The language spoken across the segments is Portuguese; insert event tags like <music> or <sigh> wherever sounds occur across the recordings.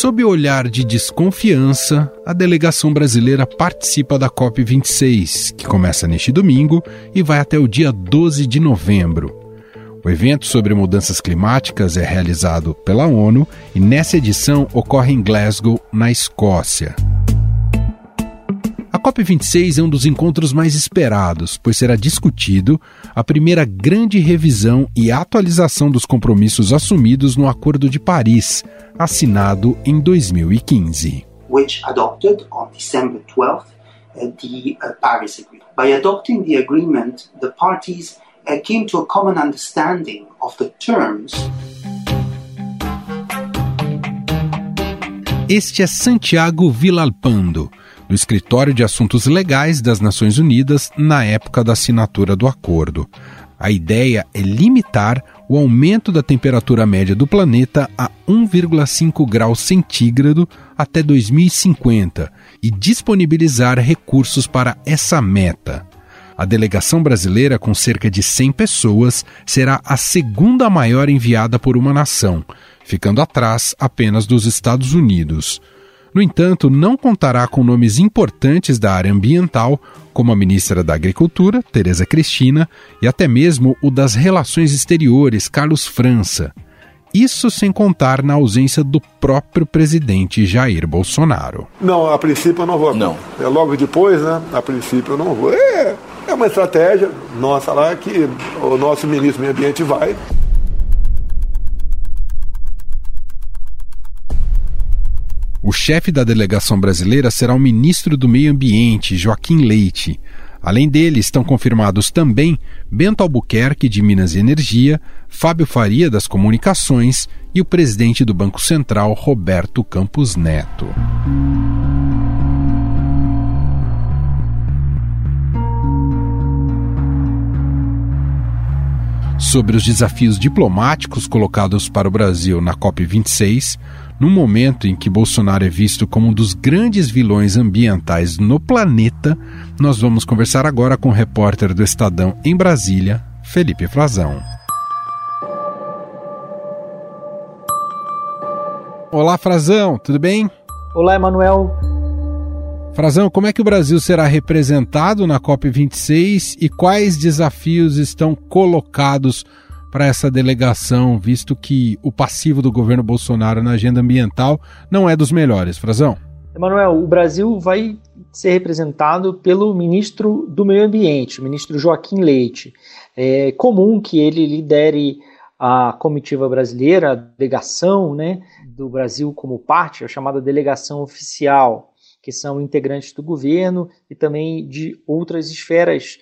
Sob o olhar de desconfiança, a delegação brasileira participa da COP26, que começa neste domingo e vai até o dia 12 de novembro. O evento sobre mudanças climáticas é realizado pela ONU e nessa edição ocorre em Glasgow, na Escócia. A COP26 é um dos encontros mais esperados, pois será discutido a primeira grande revisão e atualização dos compromissos assumidos no Acordo de Paris, assinado em 2015. Which adopted on December 12th uh, the uh, Paris Agreement. By adopting the agreement, the parties uh, came to a common understanding of the terms Este é Santiago Villalpando, do Escritório de Assuntos Legais das Nações Unidas na época da assinatura do acordo. A ideia é limitar o aumento da temperatura média do planeta a 1,5 graus centígrado até 2050 e disponibilizar recursos para essa meta. A delegação brasileira, com cerca de 100 pessoas, será a segunda maior enviada por uma nação, ficando atrás apenas dos Estados Unidos. No entanto, não contará com nomes importantes da área ambiental, como a ministra da Agricultura, Tereza Cristina, e até mesmo o das Relações Exteriores, Carlos França. Isso sem contar na ausência do próprio presidente Jair Bolsonaro. Não, a princípio eu não vou. Não. É logo depois, né? A princípio eu não vou. É, é uma estratégia nossa lá que o nosso ministro do Meio Ambiente vai. O chefe da delegação brasileira será o ministro do Meio Ambiente, Joaquim Leite. Além dele, estão confirmados também Bento Albuquerque, de Minas e Energia, Fábio Faria, das Comunicações, e o presidente do Banco Central, Roberto Campos Neto. Sobre os desafios diplomáticos colocados para o Brasil na COP26, num momento em que Bolsonaro é visto como um dos grandes vilões ambientais no planeta, nós vamos conversar agora com o repórter do Estadão em Brasília, Felipe Frazão. Olá, Frazão, tudo bem? Olá, Emanuel. Frazão, como é que o Brasil será representado na COP26 e quais desafios estão colocados para essa delegação, visto que o passivo do governo Bolsonaro na agenda ambiental não é dos melhores, Frazão? Emanuel, o Brasil vai ser representado pelo ministro do Meio Ambiente, o ministro Joaquim Leite. É comum que ele lidere a comitiva brasileira, a delegação né, do Brasil como parte, a chamada delegação oficial, que são integrantes do governo e também de outras esferas,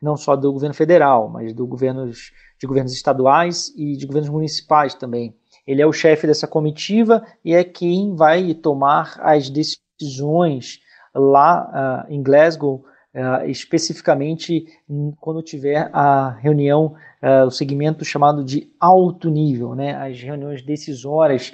não só do governo federal, mas do governos de governos estaduais e de governos municipais também. Ele é o chefe dessa comitiva e é quem vai tomar as decisões lá uh, em Glasgow, uh, especificamente quando tiver a reunião, uh, o segmento chamado de alto nível, né, as reuniões decisórias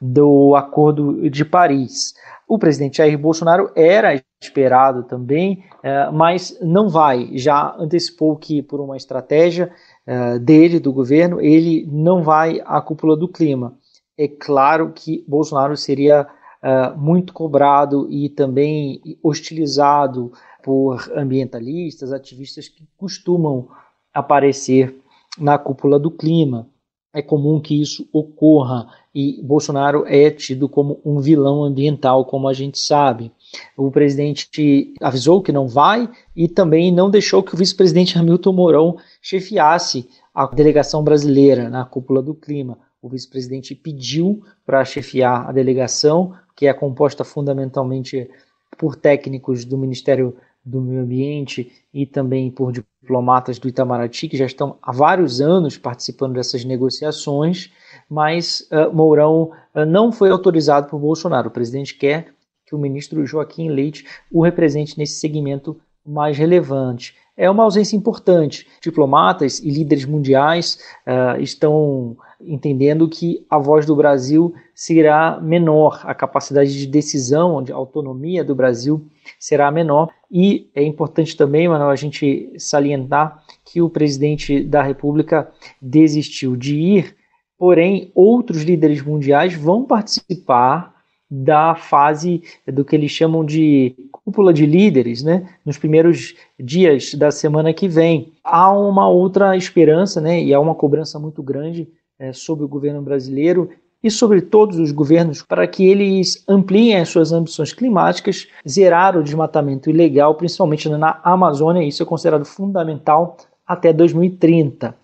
do Acordo de Paris. O presidente Jair Bolsonaro era esperado também, mas não vai. Já antecipou que, por uma estratégia, uh, dele, do governo, ele não vai à cúpula do clima. É claro que Bolsonaro seria uh, muito cobrado e também hostilizado por ambientalistas, ativistas que costumam aparecer na cúpula do clima. É comum que isso ocorra e Bolsonaro é tido como um vilão ambiental, como a gente sabe. O presidente avisou que não vai e também não deixou que o vice-presidente Hamilton Mourão chefiasse a delegação brasileira na cúpula do clima. O vice-presidente pediu para chefiar a delegação, que é composta fundamentalmente por técnicos do Ministério do Meio Ambiente e também por diplomatas do Itamaraty, que já estão há vários anos participando dessas negociações, mas uh, Mourão uh, não foi autorizado por Bolsonaro. O presidente quer que o ministro Joaquim Leite o represente nesse segmento mais relevante. É uma ausência importante. Diplomatas e líderes mundiais uh, estão entendendo que a voz do Brasil será menor, a capacidade de decisão, de autonomia do Brasil será menor. E é importante também, Manuel, a gente salientar que o presidente da República desistiu de ir, porém, outros líderes mundiais vão participar da fase do que eles chamam de cúpula de líderes, né, nos primeiros dias da semana que vem. Há uma outra esperança, né, e há uma cobrança muito grande é, sobre o governo brasileiro e sobre todos os governos para que eles ampliem as suas ambições climáticas, zerar o desmatamento ilegal, principalmente na Amazônia, isso é considerado fundamental até 2030.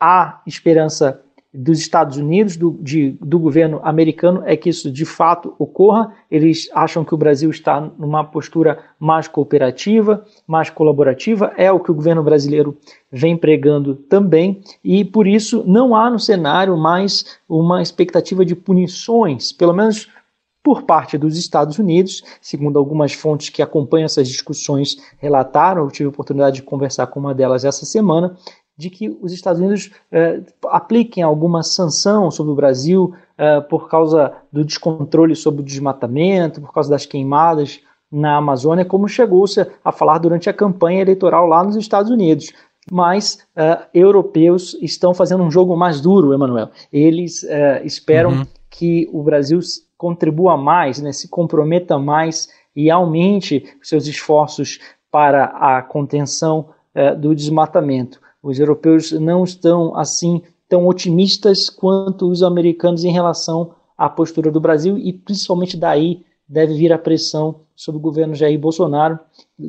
Há esperança dos Estados Unidos, do, de, do governo americano, é que isso de fato ocorra. Eles acham que o Brasil está numa postura mais cooperativa, mais colaborativa, é o que o governo brasileiro vem pregando também, e por isso não há no cenário mais uma expectativa de punições, pelo menos por parte dos Estados Unidos, segundo algumas fontes que acompanham essas discussões relataram, eu tive a oportunidade de conversar com uma delas essa semana, de que os Estados Unidos eh, apliquem alguma sanção sobre o Brasil eh, por causa do descontrole sobre o desmatamento, por causa das queimadas na Amazônia, como chegou-se a falar durante a campanha eleitoral lá nos Estados Unidos. Mas eh, europeus estão fazendo um jogo mais duro, Emanuel. Eles esperam uhum. que o Brasil contribua mais, né, se comprometa mais e aumente seus esforços para a contenção do desmatamento. Os europeus não estão assim tão otimistas quanto os americanos em relação à postura do Brasil e principalmente daí deve vir a pressão sobre o governo Jair Bolsonaro.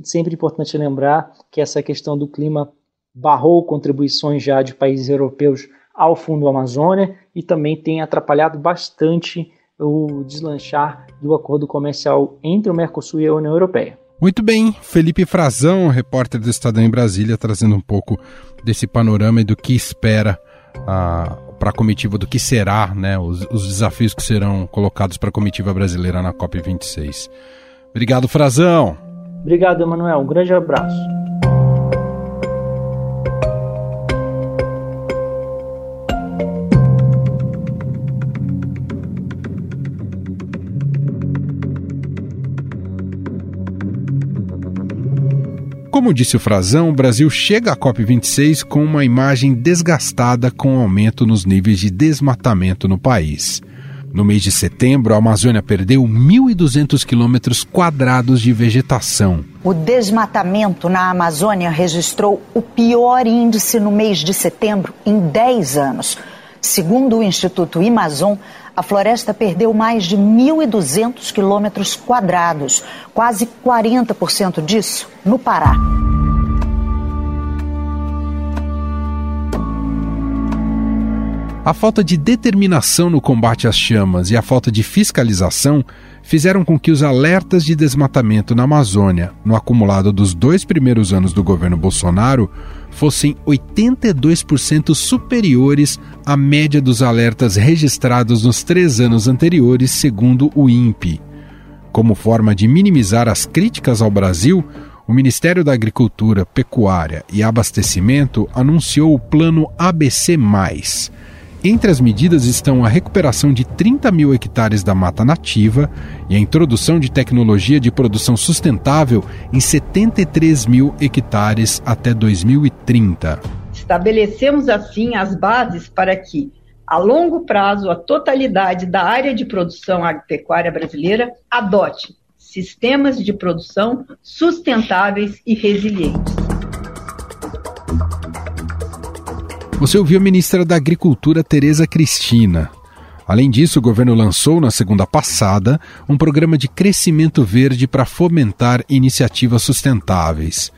Sempre importante lembrar que essa questão do clima barrou contribuições já de países europeus ao Fundo Amazônia e também tem atrapalhado bastante o deslanchar do acordo comercial entre o Mercosul e a União Europeia. Muito bem, Felipe Frazão, repórter do Estadão em Brasília, trazendo um pouco desse panorama e do que espera ah, para a comitiva, do que será, né, os, os desafios que serão colocados para a comitiva brasileira na COP26. Obrigado, Frazão. Obrigado, Emanuel. Um grande abraço. Como disse o Frazão, o Brasil chega à COP26 com uma imagem desgastada com o aumento nos níveis de desmatamento no país. No mês de setembro, a Amazônia perdeu 1.200 quilômetros quadrados de vegetação. O desmatamento na Amazônia registrou o pior índice no mês de setembro em 10 anos. Segundo o Instituto Amazon, a floresta perdeu mais de 1.200 quilômetros quadrados, quase 40% disso no Pará. A falta de determinação no combate às chamas e a falta de fiscalização fizeram com que os alertas de desmatamento na Amazônia, no acumulado dos dois primeiros anos do governo Bolsonaro, fossem 82% superiores à média dos alertas registrados nos três anos anteriores, segundo o INPE. Como forma de minimizar as críticas ao Brasil, o Ministério da Agricultura, Pecuária e Abastecimento anunciou o Plano ABC entre as medidas estão a recuperação de 30 mil hectares da mata nativa e a introdução de tecnologia de produção sustentável em 73 mil hectares até 2030. Estabelecemos assim as bases para que, a longo prazo, a totalidade da área de produção agropecuária brasileira adote sistemas de produção sustentáveis e resilientes. Você ouviu a ministra da Agricultura, Tereza Cristina. Além disso, o governo lançou na segunda passada um programa de crescimento verde para fomentar iniciativas sustentáveis.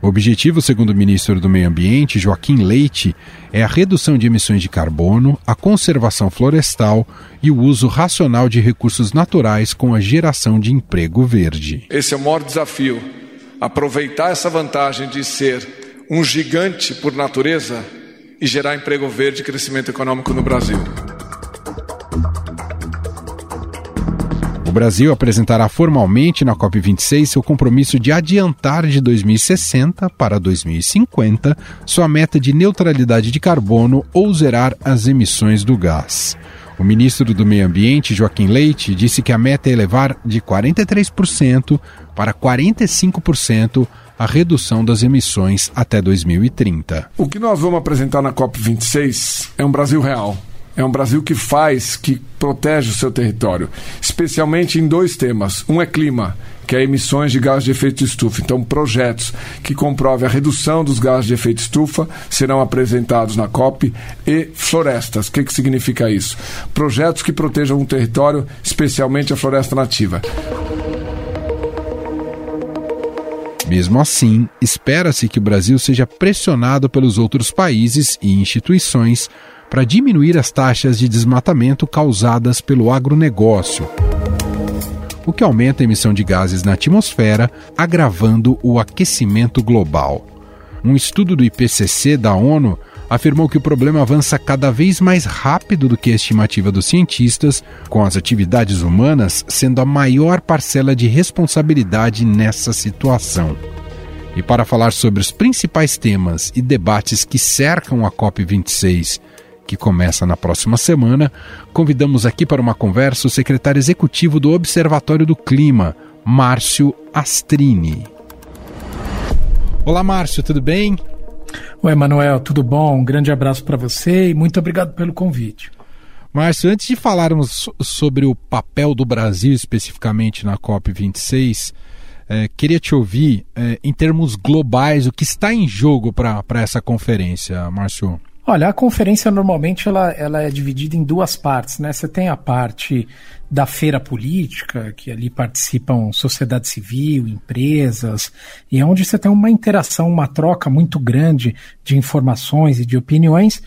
O objetivo, segundo o ministro do Meio Ambiente, Joaquim Leite, é a redução de emissões de carbono, a conservação florestal e o uso racional de recursos naturais com a geração de emprego verde. Esse é o maior desafio. Aproveitar essa vantagem de ser um gigante por natureza e gerar emprego verde e crescimento econômico no Brasil. O Brasil apresentará formalmente na COP26 seu compromisso de adiantar de 2060 para 2050 sua meta de neutralidade de carbono ou zerar as emissões do gás. O ministro do Meio Ambiente, Joaquim Leite, disse que a meta é elevar de 43% para 45% a redução das emissões até 2030. O que nós vamos apresentar na COP26 é um Brasil real. É um Brasil que faz, que protege o seu território, especialmente em dois temas. Um é clima, que é emissões de gás de efeito estufa. Então, projetos que comprovem a redução dos gases de efeito estufa serão apresentados na COP e florestas. O que, que significa isso? Projetos que protejam um território, especialmente a floresta nativa. Mesmo assim, espera-se que o Brasil seja pressionado pelos outros países e instituições para diminuir as taxas de desmatamento causadas pelo agronegócio, o que aumenta a emissão de gases na atmosfera, agravando o aquecimento global. Um estudo do IPCC da ONU afirmou que o problema avança cada vez mais rápido do que a estimativa dos cientistas, com as atividades humanas sendo a maior parcela de responsabilidade nessa situação. E para falar sobre os principais temas e debates que cercam a COP26 que começa na próxima semana, convidamos aqui para uma conversa o secretário executivo do Observatório do Clima, Márcio Astrini. Olá, Márcio, tudo bem? Oi, Manuel, tudo bom? Um grande abraço para você e muito obrigado pelo convite. Márcio, antes de falarmos sobre o papel do Brasil especificamente na COP26, é, queria te ouvir, é, em termos globais, o que está em jogo para essa conferência, Márcio? Olha, a conferência normalmente ela, ela é dividida em duas partes, né? Você tem a parte da feira política, que ali participam sociedade civil, empresas, e é onde você tem uma interação, uma troca muito grande de informações e de opiniões,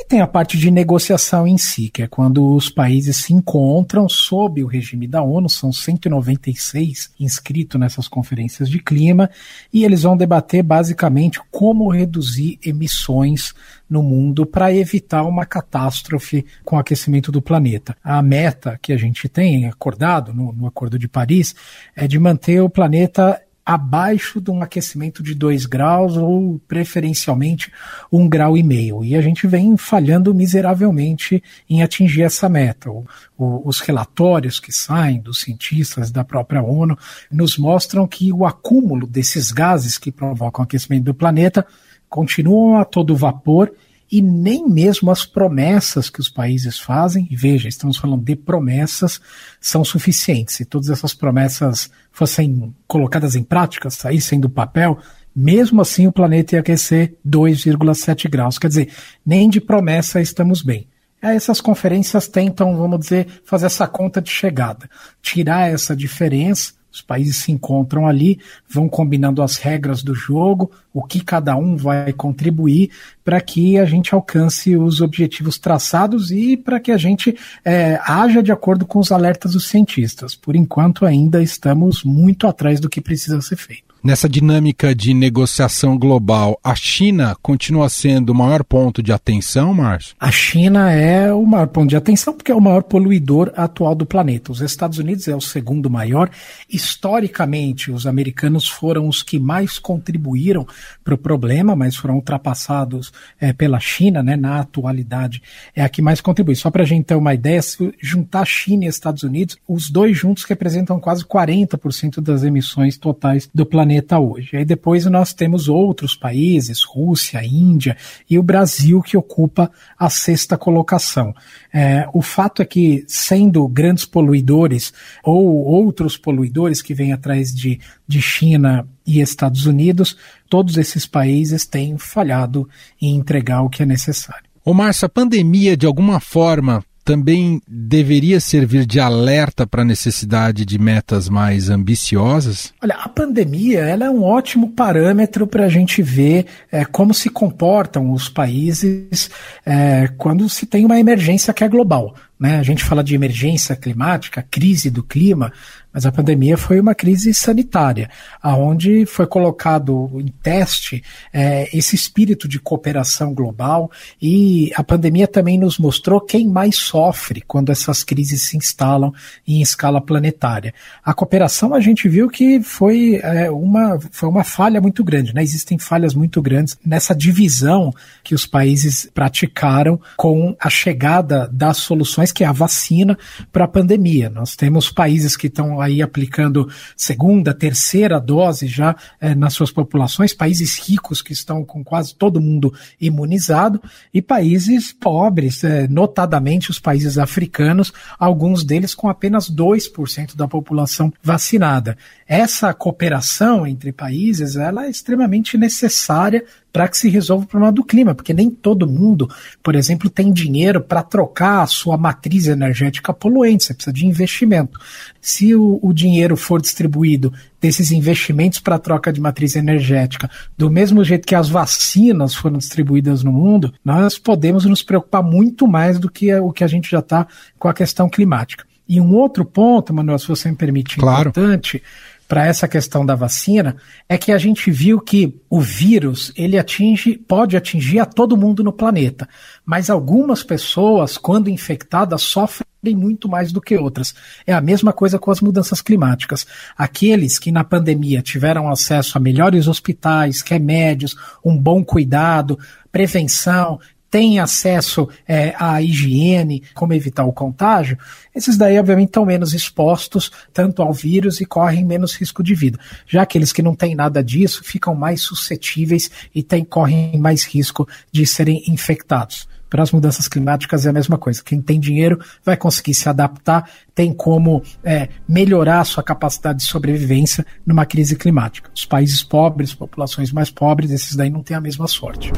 e tem a parte de negociação em si, que é quando os países se encontram sob o regime da ONU, são 196 inscritos nessas conferências de clima, e eles vão debater basicamente como reduzir emissões no mundo para evitar uma catástrofe com o aquecimento do planeta. A meta que a gente tem acordado no, no Acordo de Paris é de manter o planeta abaixo de um aquecimento de 2 graus ou preferencialmente um grau e meio. E a gente vem falhando miseravelmente em atingir essa meta. O, o, os relatórios que saem dos cientistas da própria ONU nos mostram que o acúmulo desses gases que provocam aquecimento do planeta continuam a todo vapor e nem mesmo as promessas que os países fazem, e veja, estamos falando de promessas, são suficientes. Se todas essas promessas fossem colocadas em prática, saíssem do papel, mesmo assim o planeta ia aquecer 2,7 graus. Quer dizer, nem de promessa estamos bem. Essas conferências tentam, vamos dizer, fazer essa conta de chegada, tirar essa diferença os países se encontram ali, vão combinando as regras do jogo, o que cada um vai contribuir para que a gente alcance os objetivos traçados e para que a gente é, haja de acordo com os alertas dos cientistas. Por enquanto, ainda estamos muito atrás do que precisa ser feito. Nessa dinâmica de negociação global, a China continua sendo o maior ponto de atenção, Márcio? A China é o maior ponto de atenção porque é o maior poluidor atual do planeta. Os Estados Unidos é o segundo maior. Historicamente, os americanos foram os que mais contribuíram para o problema, mas foram ultrapassados é, pela China, né? Na atualidade, é a que mais contribui. Só para a gente ter uma ideia, se juntar China e Estados Unidos, os dois juntos representam quase 40% das emissões totais do planeta planeta hoje. Aí depois nós temos outros países, Rússia, Índia e o Brasil que ocupa a sexta colocação. É, o fato é que, sendo grandes poluidores ou outros poluidores que vêm atrás de, de China e Estados Unidos, todos esses países têm falhado em entregar o que é necessário. Ô Márcio, a pandemia de alguma forma também deveria servir de alerta para a necessidade de metas mais ambiciosas? Olha, a pandemia ela é um ótimo parâmetro para a gente ver é, como se comportam os países é, quando se tem uma emergência que é global. Né? A gente fala de emergência climática, crise do clima, mas a pandemia foi uma crise sanitária, aonde foi colocado em teste é, esse espírito de cooperação global e a pandemia também nos mostrou quem mais sofre quando essas crises se instalam em escala planetária. A cooperação a gente viu que foi, é, uma, foi uma falha muito grande, né? existem falhas muito grandes nessa divisão que os países praticaram com a chegada das soluções que é a vacina para a pandemia. Nós temos países que estão estão aí aplicando segunda, terceira dose já é, nas suas populações, países ricos que estão com quase todo mundo imunizado, e países pobres, é, notadamente os países africanos, alguns deles com apenas 2% da população vacinada. Essa cooperação entre países ela é extremamente necessária para que se resolva o problema do clima, porque nem todo mundo, por exemplo, tem dinheiro para trocar a sua matriz energética poluente, você precisa de investimento. Se o, o dinheiro for distribuído desses investimentos para troca de matriz energética, do mesmo jeito que as vacinas foram distribuídas no mundo, nós podemos nos preocupar muito mais do que o que a gente já está com a questão climática. E um outro ponto, Manuel, se você me permite, claro. importante, para essa questão da vacina é que a gente viu que o vírus ele atinge, pode atingir a todo mundo no planeta, mas algumas pessoas, quando infectadas, sofrem muito mais do que outras. É a mesma coisa com as mudanças climáticas. Aqueles que na pandemia tiveram acesso a melhores hospitais, remédios, um bom cuidado, prevenção, têm acesso é, à higiene, como evitar o contágio, esses daí, obviamente, estão menos expostos tanto ao vírus e correm menos risco de vida. Já aqueles que não têm nada disso ficam mais suscetíveis e tem, correm mais risco de serem infectados. Para as mudanças climáticas é a mesma coisa. Quem tem dinheiro vai conseguir se adaptar, tem como é, melhorar a sua capacidade de sobrevivência numa crise climática. Os países pobres, populações mais pobres, esses daí não têm a mesma sorte.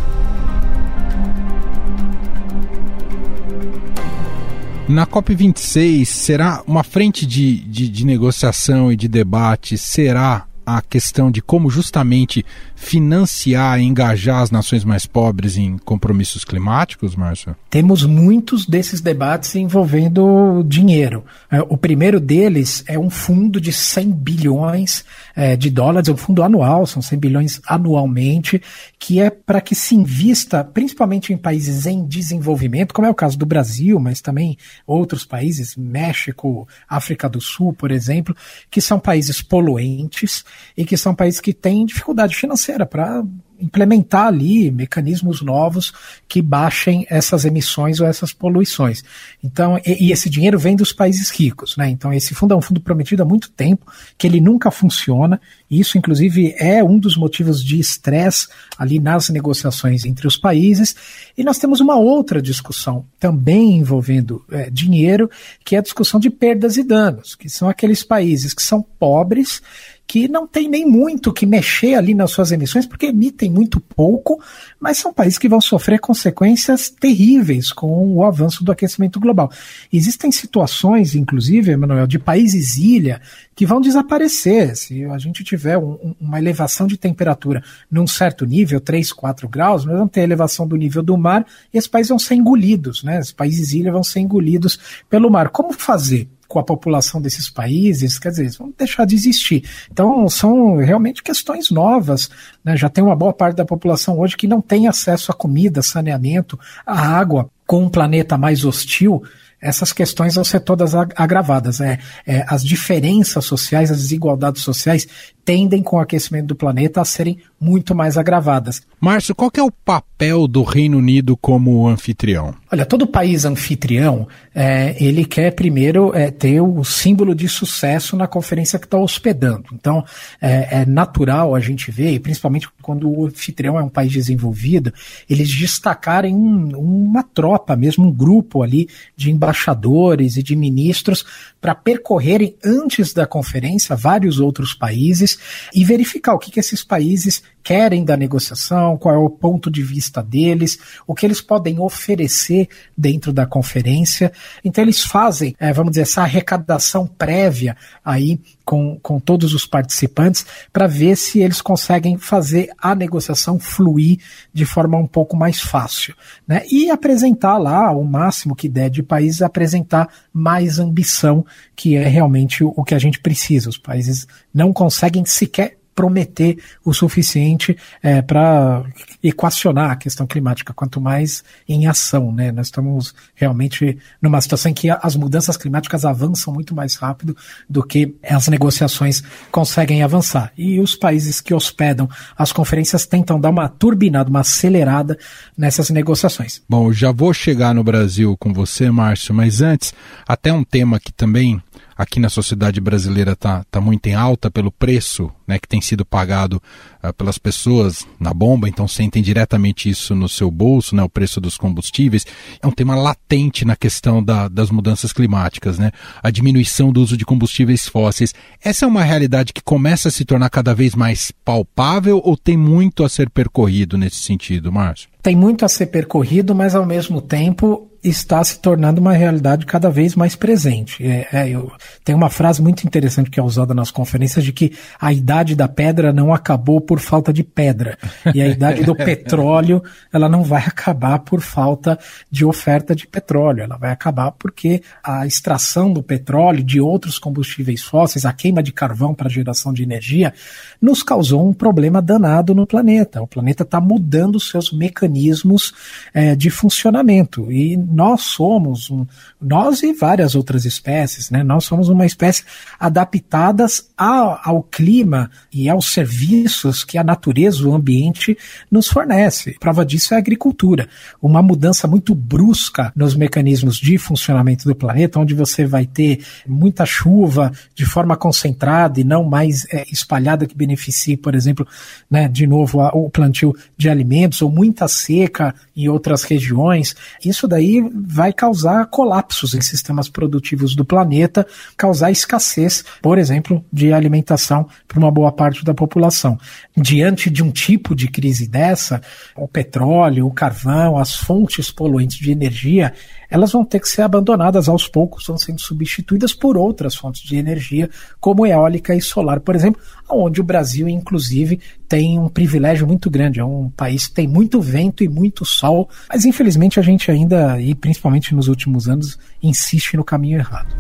Na COP26, será uma frente de, de, de negociação e de debate? Será a questão de como justamente financiar e engajar as nações mais pobres em compromissos climáticos, Márcio? Temos muitos desses debates envolvendo dinheiro. É, o primeiro deles é um fundo de 100 bilhões é, de dólares, é um fundo anual, são 100 bilhões anualmente, que é para que se invista principalmente em países em desenvolvimento, como é o caso do Brasil, mas também outros países, México, África do Sul, por exemplo, que são países poluentes e que são países que têm dificuldade financeira para implementar ali mecanismos novos que baixem essas emissões ou essas poluições. Então, e, e, esse dinheiro vem dos países ricos, né? Então, esse fundo é um fundo prometido há muito tempo, que ele nunca funciona, isso, inclusive, é um dos motivos de estresse ali nas negociações entre os países. E nós temos uma outra discussão, também envolvendo é, dinheiro, que é a discussão de perdas e danos, que são aqueles países que são pobres que não tem nem muito que mexer ali nas suas emissões, porque emitem muito pouco, mas são países que vão sofrer consequências terríveis com o avanço do aquecimento global. Existem situações, inclusive, Emanuel, de países ilha que vão desaparecer. Se a gente tiver um, uma elevação de temperatura num certo nível, 3, 4 graus, nós vamos ter elevação do nível do mar e esses países vão ser engolidos, né? Os países ilha vão ser engolidos pelo mar. Como fazer? com a população desses países, quer dizer, vão deixar de existir. Então, são realmente questões novas. Né? Já tem uma boa parte da população hoje que não tem acesso a comida, saneamento, a água, com um planeta mais hostil essas questões vão ser todas agravadas. É, é, as diferenças sociais, as desigualdades sociais tendem com o aquecimento do planeta a serem muito mais agravadas. Márcio, qual é o papel do Reino Unido como anfitrião? Olha, todo país anfitrião, é, ele quer primeiro é, ter o símbolo de sucesso na conferência que está hospedando. Então, é, é, natural a gente ver, e principalmente quando o anfitrião é um país desenvolvido, eles destacarem um, uma tropa, mesmo um grupo ali de embaixadores e de ministros para percorrerem antes da conferência vários outros países e verificar o que, que esses países querem da negociação, qual é o ponto de vista deles, o que eles podem oferecer dentro da conferência. Então eles fazem, é, vamos dizer, essa arrecadação prévia aí com, com todos os participantes para ver se eles conseguem fazer a negociação fluir de forma um pouco mais fácil. Né? E apresentar lá o máximo que der de países, apresentar mais ambição, que é realmente o que a gente precisa. Os países não conseguem sequer prometer o suficiente é, para equacionar a questão climática, quanto mais em ação. Né? Nós estamos realmente numa situação em que as mudanças climáticas avançam muito mais rápido do que as negociações conseguem avançar. E os países que hospedam as conferências tentam dar uma turbinada, uma acelerada nessas negociações. Bom, já vou chegar no Brasil com você, Márcio, mas antes, até um tema que também aqui na sociedade brasileira está tá muito em alta pelo preço né, que tem sido pagado uh, pelas pessoas na bomba, então sentem diretamente isso no seu bolso, né, o preço dos combustíveis. É um tema latente na questão da, das mudanças climáticas, né, a diminuição do uso de combustíveis fósseis. Essa é uma realidade que começa a se tornar cada vez mais palpável ou tem muito a ser percorrido nesse sentido, Márcio? Tem muito a ser percorrido, mas ao mesmo tempo está se tornando uma realidade cada vez mais presente. É, é, eu, tem uma frase muito interessante que é usada nas conferências de que a idade da pedra não acabou por falta de pedra e a idade do <laughs> petróleo ela não vai acabar por falta de oferta de petróleo, ela vai acabar porque a extração do petróleo de outros combustíveis fósseis, a queima de carvão para geração de energia, nos causou um problema danado no planeta. O planeta está mudando seus mecanismos é, de funcionamento e nós somos, um, nós e várias outras espécies, né? Nós somos uma espécie adaptadas ao, ao clima e aos serviços que a natureza, o ambiente nos fornece. Prova disso é a agricultura. Uma mudança muito brusca nos mecanismos de funcionamento do planeta, onde você vai ter muita chuva de forma concentrada e não mais é, espalhada que beneficie, por exemplo, né, de novo, a, o plantio de alimentos, ou muita seca em outras regiões. Isso daí vai causar colapsos em sistemas produtivos do planeta, causar escassez, por exemplo, de alimentação para uma boa parte da população. Diante de um tipo de crise dessa, o petróleo, o carvão, as fontes poluentes de energia, elas vão ter que ser abandonadas aos poucos, vão sendo substituídas por outras fontes de energia, como eólica e solar, por exemplo, onde o Brasil, inclusive, tem um privilégio muito grande. É um país que tem muito vento e muito sol, mas infelizmente a gente ainda, e principalmente nos últimos anos, insiste no caminho errado.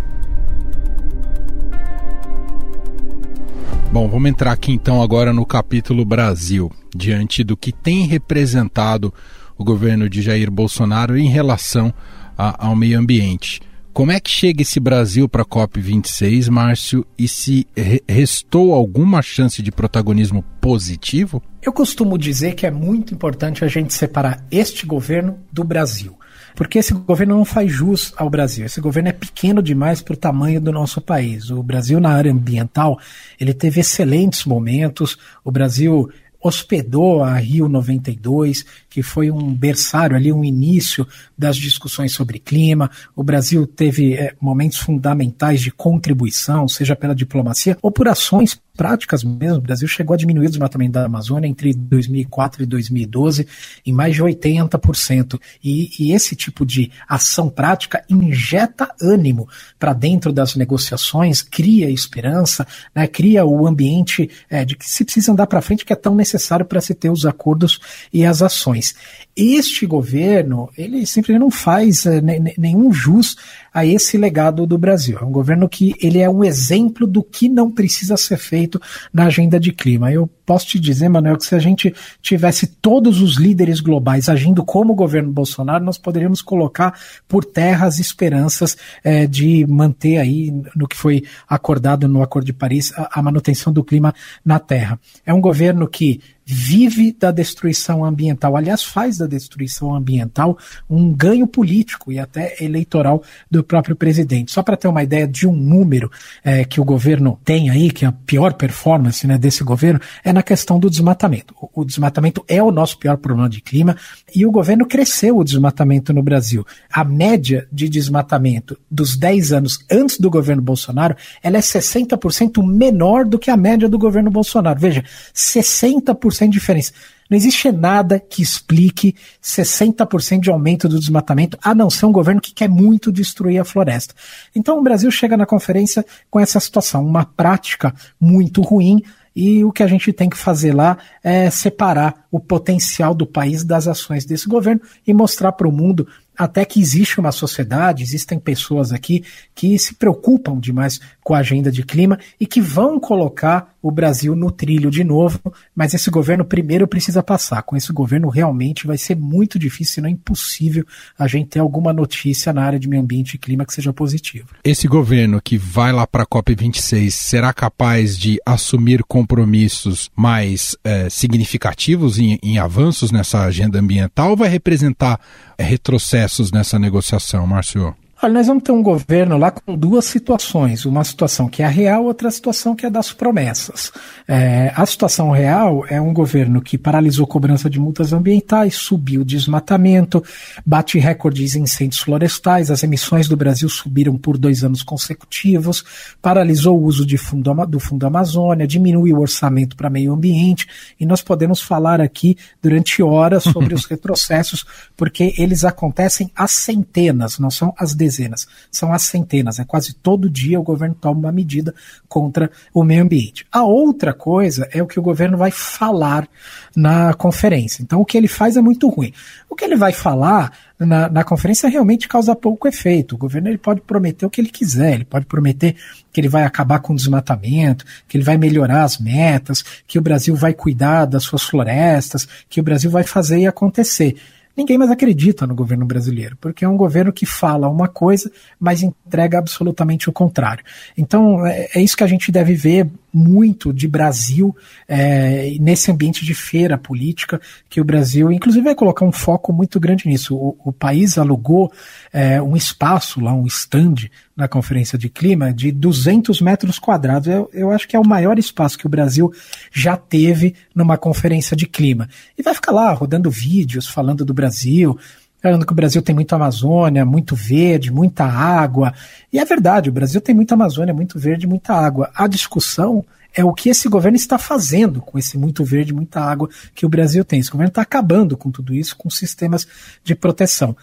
Bom, vamos entrar aqui então agora no capítulo Brasil, diante do que tem representado o governo de Jair Bolsonaro em relação a, ao meio ambiente. Como é que chega esse Brasil para a COP26, Márcio, e se restou alguma chance de protagonismo positivo? Eu costumo dizer que é muito importante a gente separar este governo do Brasil. Porque esse governo não faz jus ao Brasil. Esse governo é pequeno demais para o tamanho do nosso país. O Brasil, na área ambiental, ele teve excelentes momentos. O Brasil hospedou a Rio 92, que foi um berçário ali, um início das discussões sobre clima. O Brasil teve é, momentos fundamentais de contribuição, seja pela diplomacia ou por ações práticas mesmo. O Brasil chegou a diminuir o desmatamento da Amazônia entre 2004 e 2012 em mais de 80%. E, e esse tipo de ação prática injeta ânimo para dentro das negociações, cria esperança, né, cria o ambiente é, de que se precisa andar para frente que é tão necessário para se ter os acordos e as ações. Este governo, ele simplesmente não faz é, nenhum jus a esse legado do Brasil. É um governo que ele é um exemplo do que não precisa ser feito na agenda de clima. Eu posso te dizer, Manuel, que se a gente tivesse todos os líderes globais agindo como o governo Bolsonaro, nós poderíamos colocar por terra as esperanças é, de manter aí, no que foi acordado no Acordo de Paris, a, a manutenção do clima na Terra. É um governo que vive da destruição ambiental, aliás, faz da destruição ambiental um ganho político e até eleitoral do próprio presidente. Só para ter uma ideia de um número é, que o governo tem aí, que é a pior performance né, desse governo, é na questão do desmatamento. O, o desmatamento é o nosso pior problema de clima e o governo cresceu o desmatamento no Brasil. A média de desmatamento dos 10 anos antes do governo Bolsonaro, ela é 60% menor do que a média do governo Bolsonaro. Veja, 60% 60% de diferença. Não existe nada que explique 60% de aumento do desmatamento, a não ser um governo que quer muito destruir a floresta. Então o Brasil chega na conferência com essa situação, uma prática muito ruim, e o que a gente tem que fazer lá é separar o potencial do país das ações desse governo e mostrar para o mundo até que existe uma sociedade, existem pessoas aqui que se preocupam demais com a agenda de clima e que vão colocar o Brasil no trilho de novo, mas esse governo primeiro precisa passar. Com esse governo realmente vai ser muito difícil, se não impossível, a gente ter alguma notícia na área de meio ambiente e clima que seja positiva. Esse governo que vai lá para a COP26 será capaz de assumir compromissos mais é, significativos em, em avanços nessa agenda ambiental ou vai representar é, retrocessos nessa negociação, Márcio? Olha, nós vamos ter um governo lá com duas situações. Uma situação que é a real, outra situação que é das promessas. É, a situação real é um governo que paralisou cobrança de multas ambientais, subiu o desmatamento, bate recordes em incêndios florestais, as emissões do Brasil subiram por dois anos consecutivos, paralisou o uso de fundo, do Fundo Amazônia, diminuiu o orçamento para meio ambiente, e nós podemos falar aqui durante horas sobre os <laughs> retrocessos, porque eles acontecem às centenas, não são as dezenas dezenas, são as centenas. É quase todo dia o governo toma uma medida contra o meio ambiente. A outra coisa é o que o governo vai falar na conferência. Então, o que ele faz é muito ruim. O que ele vai falar na, na, conferência realmente causa pouco efeito. O governo ele pode prometer o que ele quiser, ele pode prometer que ele vai acabar com o desmatamento, que ele vai melhorar as metas, que o Brasil vai cuidar das suas florestas, que o Brasil vai fazer e acontecer ninguém mais acredita no governo brasileiro, porque é um governo que fala uma coisa, mas entrega absolutamente o contrário. Então, é, é isso que a gente deve ver muito de Brasil é, nesse ambiente de feira política que o Brasil, inclusive, vai colocar um foco muito grande nisso. O, o país alugou é, um espaço lá, um stand na conferência de clima de 200 metros quadrados. Eu, eu acho que é o maior espaço que o Brasil já teve numa conferência de clima. E vai ficar lá rodando vídeos falando do Brasil, falando que o Brasil tem muita Amazônia, muito verde, muita água. E é verdade, o Brasil tem muita Amazônia, muito verde, muita água. A discussão é o que esse governo está fazendo com esse muito verde, muita água que o Brasil tem. Esse governo está acabando com tudo isso, com sistemas de proteção.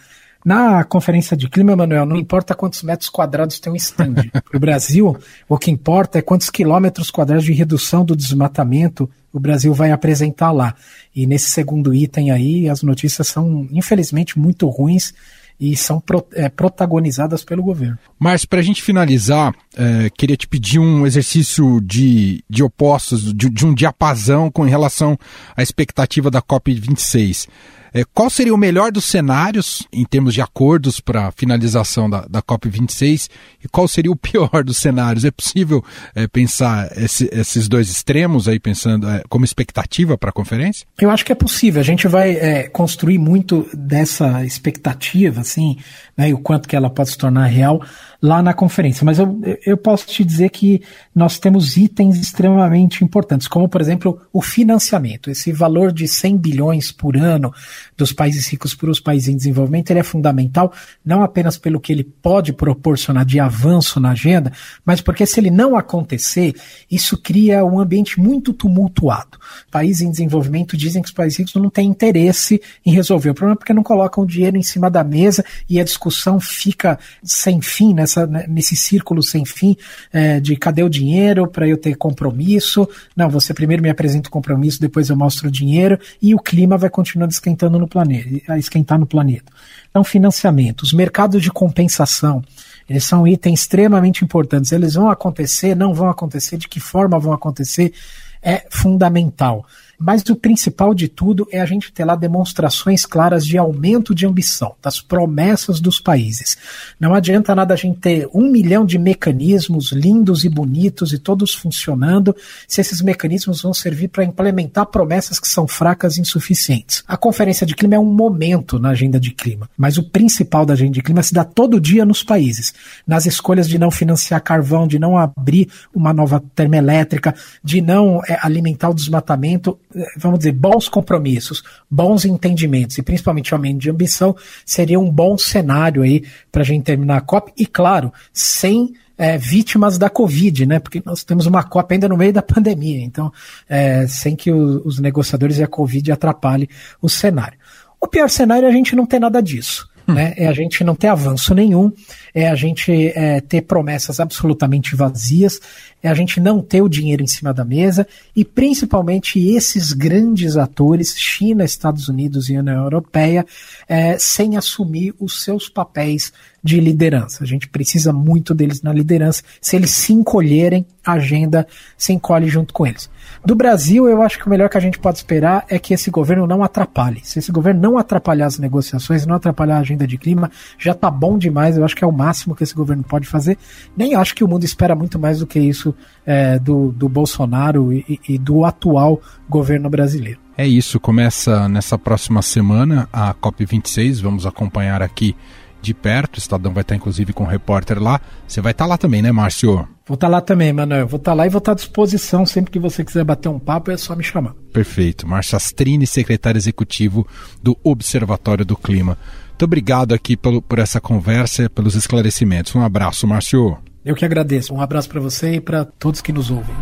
Na conferência de clima, Manuel, não importa quantos metros quadrados tem um stand. Para <laughs> o Brasil, o que importa é quantos quilômetros quadrados de redução do desmatamento o Brasil vai apresentar lá. E nesse segundo item aí, as notícias são, infelizmente, muito ruins e são pro, é, protagonizadas pelo governo. Mas para a gente finalizar, é, queria te pedir um exercício de, de opostos, de, de um diapasão com relação à expectativa da COP26. É, qual seria o melhor dos cenários em termos de acordos para a finalização da, da COP26 e qual seria o <laughs> pior dos cenários? É possível é, pensar esse, esses dois extremos aí, pensando é, como expectativa para a conferência? Eu acho que é possível. A gente vai é, construir muito dessa expectativa, assim, né, e o quanto que ela pode se tornar real lá na conferência. Mas eu, eu posso te dizer que nós temos itens extremamente importantes, como, por exemplo, o financiamento. Esse valor de 100 bilhões por ano dos países ricos para os países em desenvolvimento, ele é fundamental, não apenas pelo que ele pode proporcionar de avanço na agenda, mas porque se ele não acontecer, isso cria um ambiente muito tumultuado. Países em desenvolvimento dizem que os países ricos não têm interesse em resolver o problema porque não colocam o dinheiro em cima da mesa e a discussão fica sem fim, nessa, né, nesse círculo sem fim é, de cadê o dinheiro para eu ter compromisso. Não, você primeiro me apresenta o compromisso, depois eu mostro o dinheiro e o clima vai continuando esquentando no planeta, esquentar no planeta. Então, financiamento, os mercados de compensação, eles são itens extremamente importantes. Eles vão acontecer, não vão acontecer, de que forma vão acontecer, é fundamental. Mas o principal de tudo é a gente ter lá demonstrações claras de aumento de ambição, das promessas dos países. Não adianta nada a gente ter um milhão de mecanismos lindos e bonitos e todos funcionando, se esses mecanismos vão servir para implementar promessas que são fracas e insuficientes. A Conferência de Clima é um momento na agenda de clima, mas o principal da agenda de clima se dá todo dia nos países, nas escolhas de não financiar carvão, de não abrir uma nova termoelétrica, de não é, alimentar o desmatamento vamos dizer, bons compromissos, bons entendimentos e principalmente aumento de ambição seria um bom cenário aí para a gente terminar a COP e, claro, sem é, vítimas da Covid, né? Porque nós temos uma COP ainda no meio da <laughs> pandemia, então, é, sem que o, os negociadores e a Covid atrapalhem o cenário. O pior cenário é a gente não ter nada disso. Né? É a gente não ter avanço nenhum, é a gente é, ter promessas absolutamente vazias, é a gente não ter o dinheiro em cima da mesa e principalmente esses grandes atores, China, Estados Unidos e União Europeia, é, sem assumir os seus papéis de liderança. A gente precisa muito deles na liderança. Se eles se encolherem, a agenda se encolhe junto com eles. Do Brasil, eu acho que o melhor que a gente pode esperar é que esse governo não atrapalhe. Se esse governo não atrapalhar as negociações, não atrapalhar a agenda de clima, já está bom demais. Eu acho que é o máximo que esse governo pode fazer. Nem acho que o mundo espera muito mais do que isso é, do, do Bolsonaro e, e do atual governo brasileiro. É isso, começa nessa próxima semana a COP26. Vamos acompanhar aqui de perto. O Estadão vai estar, inclusive, com um repórter lá. Você vai estar lá também, né, Márcio? Vou estar lá também, Manuel. Vou estar lá e vou estar à disposição. Sempre que você quiser bater um papo, é só me chamar. Perfeito. Márcio Astrini, secretário executivo do Observatório do Clima. Muito obrigado aqui pelo, por essa conversa, pelos esclarecimentos. Um abraço, Márcio. Eu que agradeço. Um abraço para você e para todos que nos ouvem.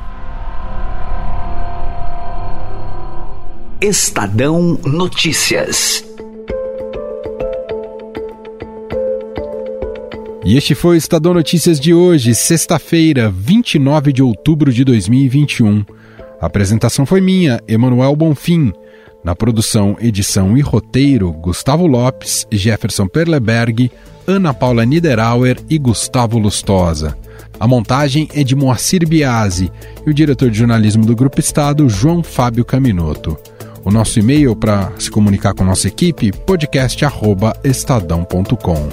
Estadão Notícias. E este foi o Estadão Notícias de hoje, sexta-feira, 29 de outubro de 2021. A apresentação foi minha, Emanuel Bonfim. Na produção, edição e roteiro, Gustavo Lopes, Jefferson Perleberg, Ana Paula Niederauer e Gustavo Lustosa. A montagem é de Moacir Biasi e o diretor de jornalismo do Grupo Estado, João Fábio Caminoto. O nosso e-mail para se comunicar com nossa equipe, podcast@estadão.com.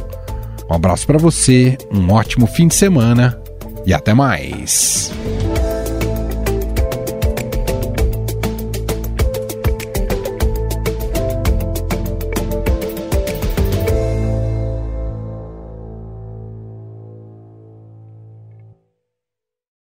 Um abraço para você, um ótimo fim de semana e até mais.